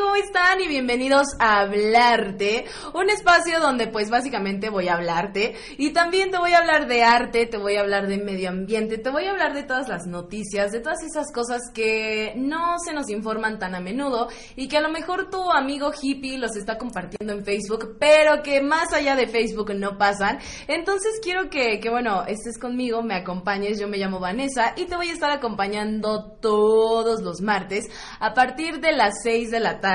¿cómo están? Y bienvenidos a Hablarte, un espacio donde pues básicamente voy a hablarte y también te voy a hablar de arte, te voy a hablar de medio ambiente, te voy a hablar de todas las noticias, de todas esas cosas que no se nos informan tan a menudo y que a lo mejor tu amigo hippie los está compartiendo en Facebook, pero que más allá de Facebook no pasan. Entonces quiero que, que bueno, estés conmigo, me acompañes, yo me llamo Vanessa y te voy a estar acompañando todos los martes a partir de las 6 de la tarde.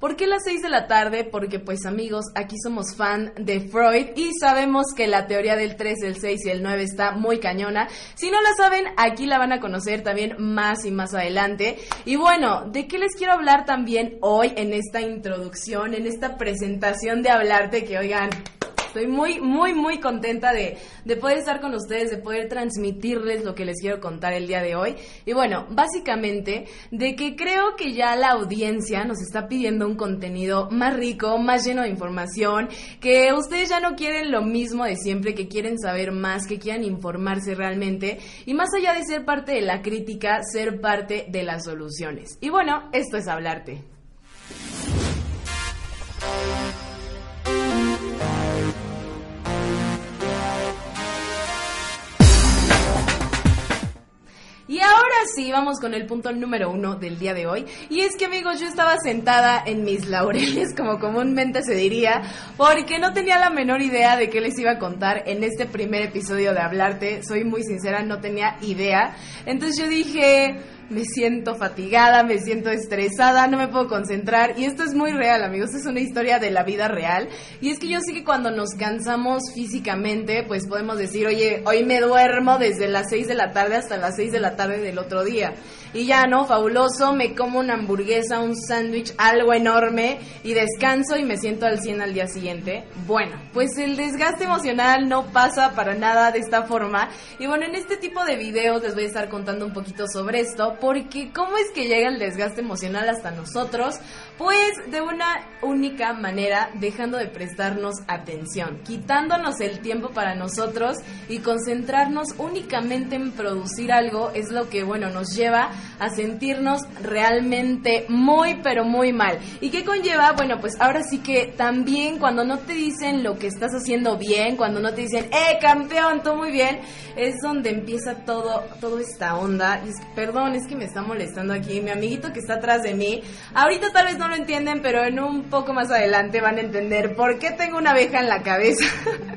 ¿Por qué las 6 de la tarde? Porque pues amigos, aquí somos fan de Freud y sabemos que la teoría del 3, el 6 y el 9 está muy cañona. Si no la saben, aquí la van a conocer también más y más adelante. Y bueno, ¿de qué les quiero hablar también hoy en esta introducción, en esta presentación de hablarte que oigan, Estoy muy, muy, muy contenta de, de, poder estar con ustedes, de poder transmitirles lo que les quiero contar el día de hoy. Y bueno, básicamente de que creo que ya la audiencia nos está pidiendo un contenido más rico, más lleno de información, que ustedes ya no quieren lo mismo de siempre, que quieren saber más, que quieran informarse realmente. Y más allá de ser parte de la crítica, ser parte de las soluciones. Y bueno, esto es hablarte. Sí, vamos con el punto número uno del día de hoy. Y es que amigos, yo estaba sentada en mis laureles, como comúnmente se diría, porque no tenía la menor idea de qué les iba a contar en este primer episodio de Hablarte. Soy muy sincera, no tenía idea. Entonces yo dije me siento fatigada, me siento estresada, no me puedo concentrar. Y esto es muy real, amigos, es una historia de la vida real. Y es que yo sé que cuando nos cansamos físicamente, pues podemos decir, oye, hoy me duermo desde las 6 de la tarde hasta las 6 de la tarde del otro día. Y ya, ¿no? Fabuloso, me como una hamburguesa, un sándwich, algo enorme y descanso y me siento al 100 al día siguiente. Bueno, pues el desgaste emocional no pasa para nada de esta forma. Y bueno, en este tipo de videos les voy a estar contando un poquito sobre esto porque ¿cómo es que llega el desgaste emocional hasta nosotros? Pues de una única manera, dejando de prestarnos atención, quitándonos el tiempo para nosotros y concentrarnos únicamente en producir algo es lo que, bueno, nos lleva a sentirnos realmente muy, pero muy mal. ¿Y qué conlleva? Bueno, pues ahora sí que también cuando no te dicen lo que estás haciendo bien, cuando no te dicen, ¡eh, campeón, tú muy bien! Es donde empieza todo, toda esta onda. Y es perdón, es que me está molestando aquí mi amiguito que está atrás de mí. Ahorita tal vez no lo entienden, pero en un poco más adelante van a entender por qué tengo una abeja en la cabeza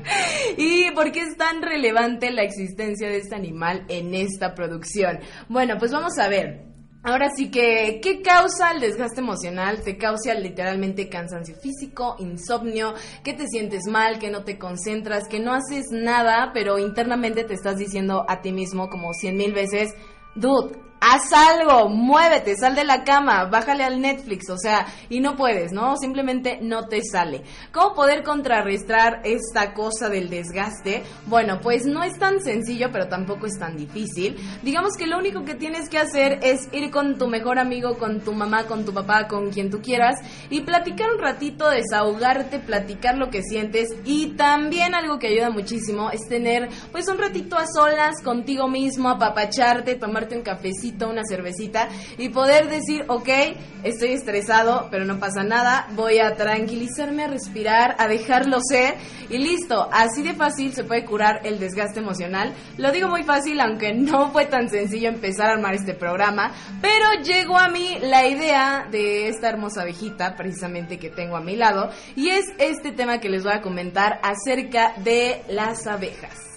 y por qué es tan relevante la existencia de este animal en esta producción. Bueno, pues vamos a ver. Ahora sí que, ¿qué causa el desgaste emocional? Te causa literalmente cansancio físico, insomnio, que te sientes mal, que no te concentras, que no haces nada, pero internamente te estás diciendo a ti mismo como cien mil veces, dude, haz algo, muévete, sal de la cama, bájale al Netflix, o sea, y no puedes, ¿no? Simplemente no te sale. ¿Cómo poder contrarrestar esta cosa del desgaste? Bueno, pues no es tan sencillo, pero tampoco es tan difícil. Digamos que lo único que tienes que hacer es ir con tu mejor amigo, con tu mamá, con tu papá, con quien tú quieras, y platicar un ratito, desahogarte, platicar lo que sientes, y también algo que ayuda muchísimo es tener, pues, un ratito a solas contigo mismo, apapacharte, tomarte un cafecito, una cervecita y poder decir, ok, estoy estresado, pero no pasa nada, voy a tranquilizarme, a respirar, a dejarlo ser y listo. Así de fácil se puede curar el desgaste emocional. Lo digo muy fácil, aunque no fue tan sencillo empezar a armar este programa, pero llegó a mí la idea de esta hermosa abejita, precisamente que tengo a mi lado, y es este tema que les voy a comentar acerca de las abejas.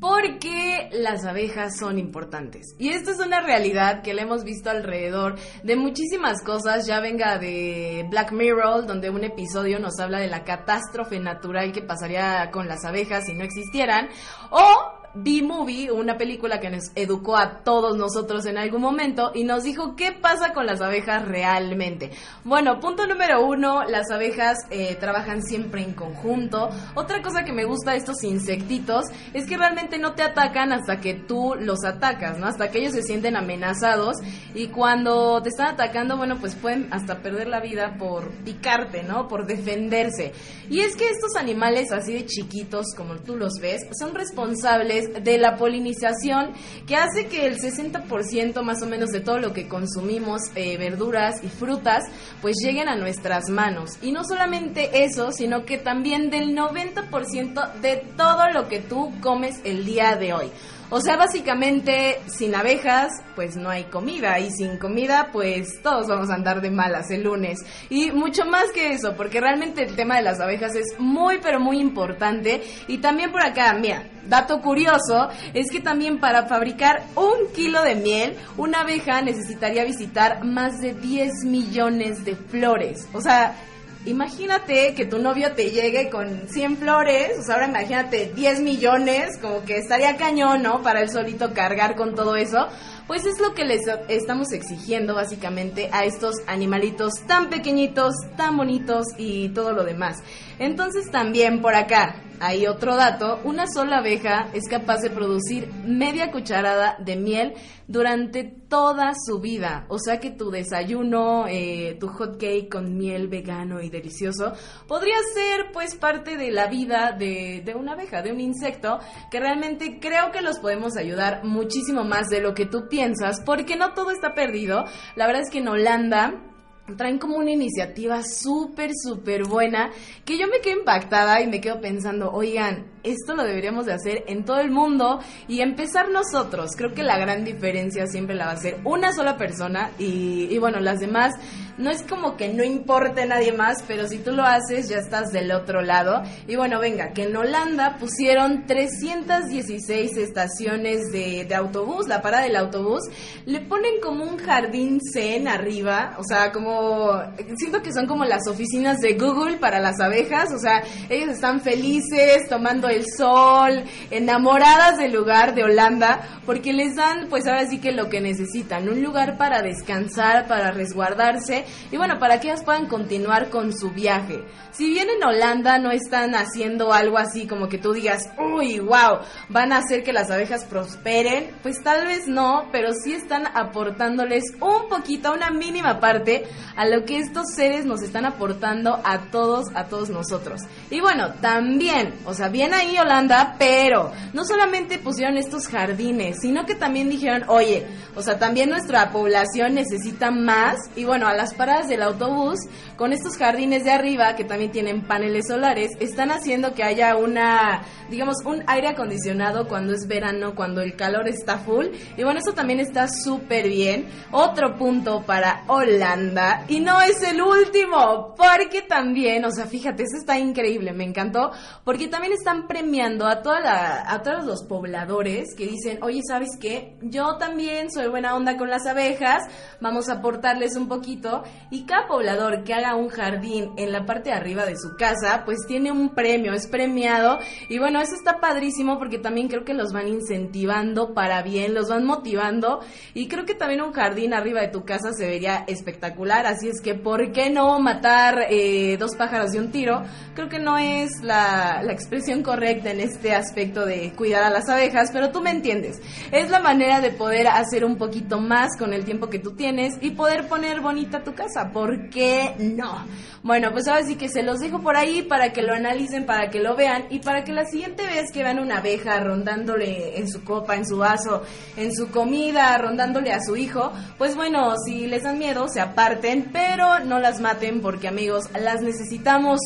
Porque las abejas son importantes. Y esto es una realidad que le hemos visto alrededor de muchísimas cosas, ya venga de Black Mirror, donde un episodio nos habla de la catástrofe natural que pasaría con las abejas si no existieran, o B-Movie, una película que nos educó a todos nosotros en algún momento y nos dijo qué pasa con las abejas realmente. Bueno, punto número uno, las abejas eh, trabajan siempre en conjunto. Otra cosa que me gusta de estos insectitos es que realmente no te atacan hasta que tú los atacas, ¿no? Hasta que ellos se sienten amenazados y cuando te están atacando, bueno, pues pueden hasta perder la vida por picarte, ¿no? Por defenderse. Y es que estos animales así de chiquitos, como tú los ves, son responsables de la polinización que hace que el 60% más o menos de todo lo que consumimos, eh, verduras y frutas, pues lleguen a nuestras manos. Y no solamente eso, sino que también del 90% de todo lo que tú comes el día de hoy. O sea, básicamente, sin abejas, pues no hay comida. Y sin comida, pues todos vamos a andar de malas el lunes. Y mucho más que eso, porque realmente el tema de las abejas es muy, pero muy importante. Y también por acá, mira, dato curioso, es que también para fabricar un kilo de miel, una abeja necesitaría visitar más de 10 millones de flores. O sea, imagínate que tu novio te llegue con 100 flores, o sea, ahora imagínate 10 millones, como que estaría cañón, ¿no? Para él solito cargar con todo eso. Pues es lo que les estamos exigiendo básicamente a estos animalitos tan pequeñitos, tan bonitos y todo lo demás. Entonces también por acá hay otro dato, una sola abeja es capaz de producir media cucharada de miel durante toda su vida. O sea que tu desayuno, eh, tu hot cake con miel vegano y delicioso, podría ser pues parte de la vida de, de una abeja, de un insecto, que realmente creo que los podemos ayudar muchísimo más de lo que tú piensas, porque no todo está perdido. La verdad es que en Holanda traen como una iniciativa súper, súper buena que yo me quedo impactada y me quedo pensando, oigan, esto lo deberíamos de hacer en todo el mundo y empezar nosotros. Creo que la gran diferencia siempre la va a hacer una sola persona y, bueno, las demás no es como que no importe nadie más, pero si tú lo haces ya estás del otro lado. Y bueno, venga, que en Holanda pusieron 316 estaciones de, de autobús, la parada del autobús, le ponen como un jardín zen arriba, o sea, como, siento que son como las oficinas de Google para las abejas, o sea, ellos están felices tomando el sol, enamoradas del lugar de Holanda, porque les dan pues ahora sí que lo que necesitan, un lugar para descansar, para resguardarse y bueno, para que ellas puedan continuar con su viaje. Si bien en Holanda no están haciendo algo así como que tú digas, uy, wow, van a hacer que las abejas prosperen, pues tal vez no, pero sí están aportándoles un poquito, una mínima parte a lo que estos seres nos están aportando a todos, a todos nosotros. Y bueno, también, o sea, bien ahí Holanda, pero no solamente pusieron estos jardines, sino que también dijeron, oye, o sea, también nuestra población necesita más, y bueno, a las paradas del autobús, con estos jardines de arriba, que también tienen paneles solares, están haciendo que haya una, digamos, un aire acondicionado cuando es verano, cuando el calor está full. Y bueno, eso también está súper bien. Otro punto para Holanda. Y no es el último, porque también, o sea, fíjate, eso está increíble, me encantó, porque también están premiando a, toda a todos los pobladores que dicen, oye, ¿sabes qué? Yo también soy buena onda con las abejas, vamos a aportarles un poquito. Y cada poblador que haga un jardín en la parte de arriba, de su casa, pues tiene un premio, es premiado. Y bueno, eso está padrísimo porque también creo que los van incentivando para bien, los van motivando. Y creo que también un jardín arriba de tu casa se vería espectacular. Así es que, ¿por qué no matar eh, dos pájaros de un tiro? Creo que no es la, la expresión correcta en este aspecto de cuidar a las abejas, pero tú me entiendes. Es la manera de poder hacer un poquito más con el tiempo que tú tienes y poder poner bonita tu casa. ¿Por qué no? Bueno, pues ahora sí que se los dejo por ahí para que lo analicen, para que lo vean y para que la siguiente vez que vean una abeja rondándole en su copa, en su vaso, en su comida, rondándole a su hijo, pues bueno, si les dan miedo, se aparten, pero no las maten porque amigos, las necesitamos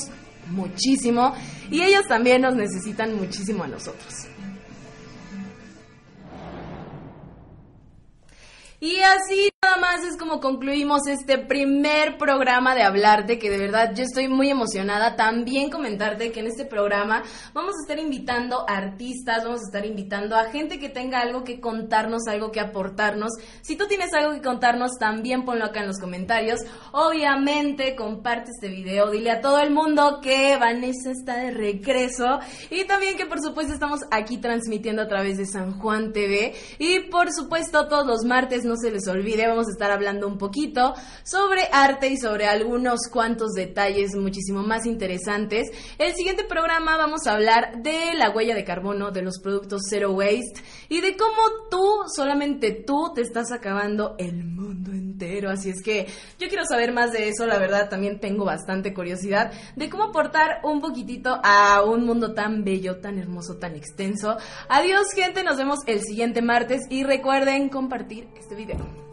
muchísimo y ellos también nos necesitan muchísimo a nosotros. Y así nada más es como concluimos este primer programa de Hablarte, que de verdad yo estoy muy emocionada. También comentarte que en este programa vamos a estar invitando artistas, vamos a estar invitando a gente que tenga algo que contarnos, algo que aportarnos. Si tú tienes algo que contarnos, también ponlo acá en los comentarios. Obviamente, comparte este video, dile a todo el mundo que Vanessa está de regreso y también que por supuesto estamos aquí transmitiendo a través de San Juan TV y por supuesto todos los martes no se les olvide, vamos a estar hablando un poquito sobre arte y sobre algunos cuantos detalles muchísimo más interesantes. El siguiente programa vamos a hablar de la huella de carbono de los productos Zero Waste y de cómo tú, solamente tú, te estás acabando el mundo entero. Así es que yo quiero saber más de eso, la verdad también tengo bastante curiosidad de cómo aportar un poquitito a un mundo tan bello, tan hermoso, tan extenso. Adiós gente, nos vemos el siguiente martes y recuerden compartir este video.